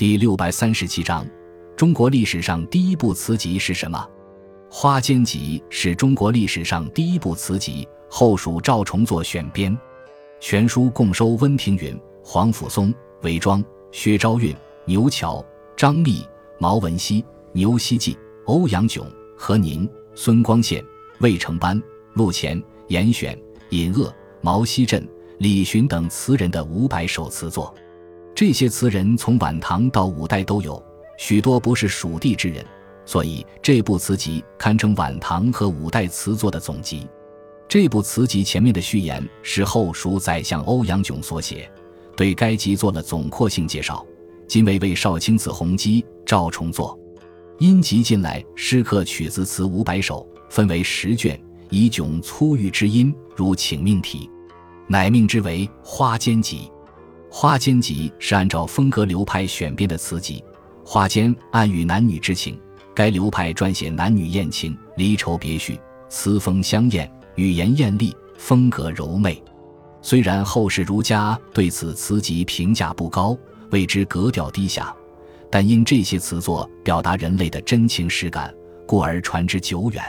第六百三十七章：中国历史上第一部词集是什么？《花间集》是中国历史上第一部词集，后属赵重作选编。全书共收温庭筠、黄甫松、韦庄、薛昭运、牛峤、张密、毛文熙、牛希济、欧阳炯、何宁、孙光宪、魏承班、陆潜、严选、尹鄂、毛希震、李寻等词人的五百首词作。这些词人从晚唐到五代都有，许多不是蜀地之人，所以这部词集堪称晚唐和五代词作的总集。这部词集前面的序言是后蜀宰相欧阳炯所写，对该集做了总括性介绍。今为魏少卿子弘基、赵重作。因集近来诗客曲子词五百首，分为十卷，以炯粗郁之音如请命题，乃命之为《花间集》。《花间集》是按照风格流派选编的词集，花间暗喻男女之情。该流派撰写男女艳情、离愁别绪，词风香艳。语言艳丽，风格柔媚。虽然后世儒家对此词集评价不高，谓之格调低下，但因这些词作表达人类的真情实感，故而传之久远。